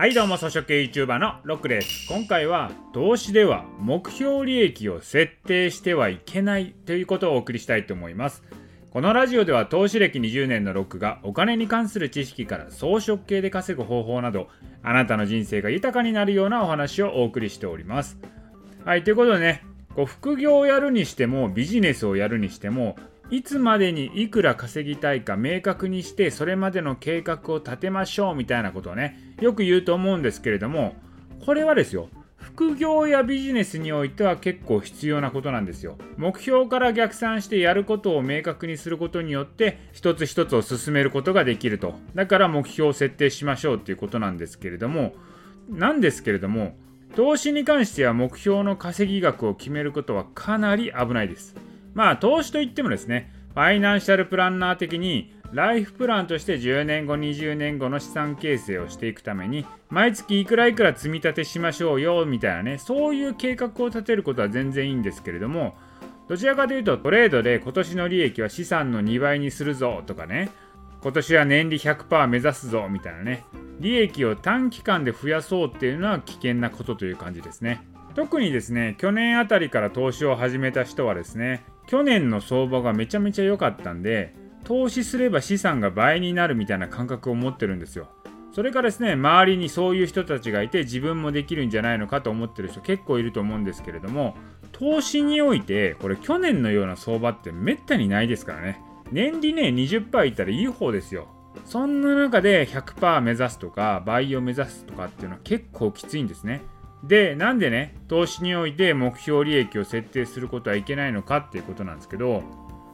はいどうも、草食系 YouTuber のロックです。今回は、投資では目標利益を設定してはいけないということをお送りしたいと思います。このラジオでは投資歴20年のロックがお金に関する知識から装飾系で稼ぐ方法など、あなたの人生が豊かになるようなお話をお送りしております。はい、ということでね、こう副業をやるにしてもビジネスをやるにしてもいつまでにいくら稼ぎたいか明確にしてそれまでの計画を立てましょうみたいなことをねよく言うと思うんですけれどもこれはですよ副業やビジネスにおいては結構必要なことなんですよ。目標から逆算してやることを明確にすることによって一つ一つを進めることができると。だから目標を設定しましょうっていうことなんですけれどもなんですけれども投資に関しては目標の稼ぎ額を決めることはかなり危ないです。まあ投資といってもですねファイナンシャルプランナー的にライフプランとして10年後20年後の資産形成をしていくために毎月いくらいくら積み立てしましょうよみたいなねそういう計画を立てることは全然いいんですけれどもどちらかというとトレードで今年の利益は資産の2倍にするぞとかね今年は年利100%目指すぞみたいなね利益を短期間で増やそうっていうのは危険なことという感じですね。特にですね去年あたりから投資を始めた人はですね去年の相場がめちゃめちゃ良かったんで投資すれば資産が倍になるみたいな感覚を持ってるんですよ。それからですね周りにそういう人たちがいて自分もできるんじゃないのかと思ってる人結構いると思うんですけれども投資においてこれ去年のような相場ってめったにないですからね。年利ね20%いったらいい方ですよ。そんな中で100%目指すとか倍を目指すとかっていうのは結構きついんですね。でなんでね投資において目標利益を設定することはいけないのかっていうことなんですけど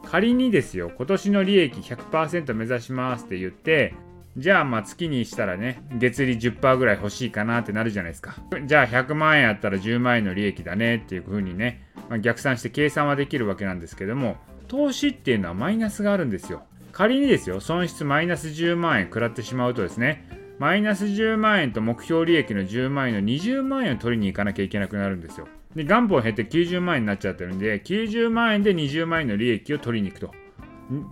仮にですよ今年の利益100%目指しますって言ってじゃあまあ月にしたらね月利10%ぐらい欲しいかなってなるじゃないですか。じゃあ100万円あったら10万円の利益だねっていう風にね、まあ、逆算して計算はできるわけなんですけども投資っていうのはマイナスがあるんですよ。仮にですよ損失マイナス10万円食らってしまうとですねマイナス10万円と目標利益の10万円の20万円を取りに行かなきゃいけなくなるんですよ。で、元本減って90万円になっちゃってるんで、90万円で20万円の利益を取りに行くと。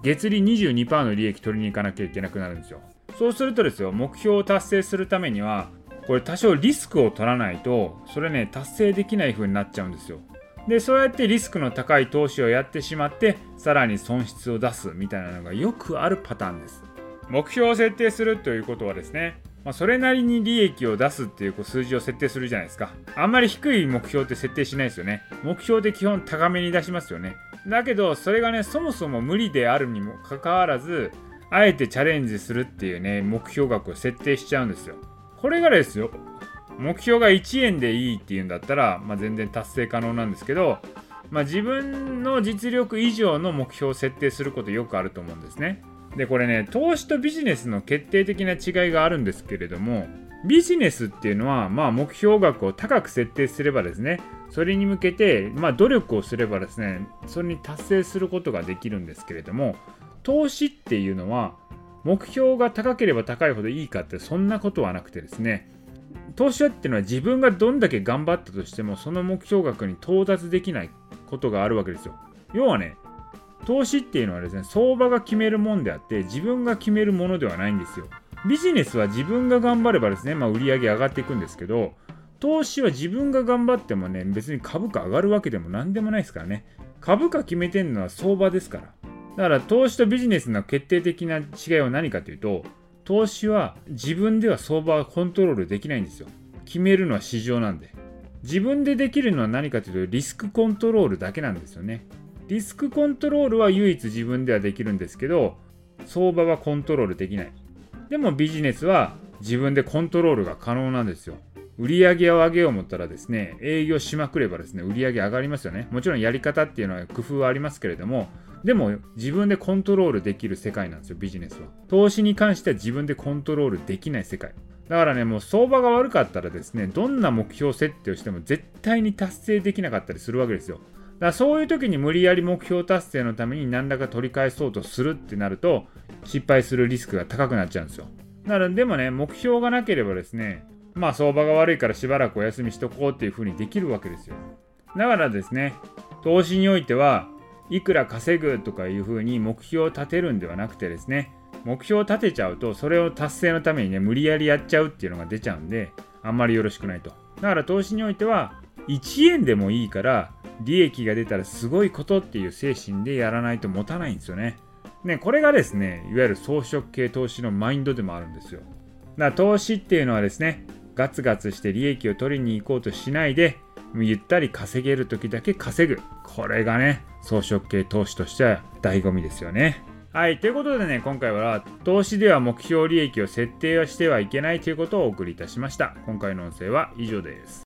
月利22%の利益取りに行かなきゃいけなくなるんですよ。そうするとですよ、目標を達成するためには、これ多少リスクを取らないと、それね、達成できない風になっちゃうんですよ。で、そうやってリスクの高い投資をやってしまって、さらに損失を出すみたいなのがよくあるパターンです。目標を設定するということはですね、まあ、それなりに利益を出すっていうこう数字を設定するじゃないですか。あんまり低い目標って設定しないですよね。目標で基本高めに出しますよね。だけど、それがね、そもそも無理であるにもかかわらず、あえてチャレンジするっていうね、目標額を設定しちゃうんですよ。これがですよ、目標が1円でいいっていうんだったら、まあ、全然達成可能なんですけど、まあ、自分の実力以上の目標を設定することよくあると思うんですね。でこれね投資とビジネスの決定的な違いがあるんですけれどもビジネスっていうのは、まあ、目標額を高く設定すればですねそれに向けて、まあ、努力をすればですねそれに達成することができるんですけれども投資っていうのは目標が高ければ高いほどいいかってそんなことはなくてですね投資っていうのは自分がどんだけ頑張ったとしてもその目標額に到達できないことがあるわけですよ。要はね投資っていうのはですね、相場が決めるもんであって、自分が決めるものではないんですよ。ビジネスは自分が頑張ればですね、まあ、売り上げ上がっていくんですけど、投資は自分が頑張ってもね、別に株価上がるわけでも何でもないですからね。株価決めてるのは相場ですから。だから投資とビジネスの決定的な違いは何かというと、投資は自分では相場をコントロールできないんですよ。決めるのは市場なんで。自分でできるのは何かというとリスクコントロールだけなんですよね。リスクコントロールは唯一自分ではできるんですけど、相場はコントロールできない。でもビジネスは自分でコントロールが可能なんですよ。売り上げを上げよう思ったらですね、営業しまくればですね、売り上げ上がりますよね。もちろんやり方っていうのは工夫はありますけれども、でも自分でコントロールできる世界なんですよ、ビジネスは。投資に関しては自分でコントロールできない世界。だからね、もう相場が悪かったらですね、どんな目標設定をしても絶対に達成できなかったりするわけですよ。だそういう時に無理やり目標達成のために何らか取り返そうとするってなると失敗するリスクが高くなっちゃうんですよ。だからでもね、目標がなければですね、まあ相場が悪いからしばらくお休みしとこうっていう風にできるわけですよ。だからですね、投資においてはいくら稼ぐとかいう風に目標を立てるんではなくてですね、目標を立てちゃうとそれを達成のためにね無理やりやっちゃうっていうのが出ちゃうんであんまりよろしくないとだから投資においては1円でもいいから利益が出たらすごいことっていう精神でやらないと持たないんですよねねこれがですねいわゆる装飾系投資のマインドでもあるんですよだから投資っていうのはですねガツガツして利益を取りに行こうとしないでゆったり稼げる時だけ稼ぐこれがね装飾系投資としては醍醐味ですよねはい。ということでね、今回は投資では目標利益を設定はしてはいけないということをお送りいたしました。今回の音声は以上です。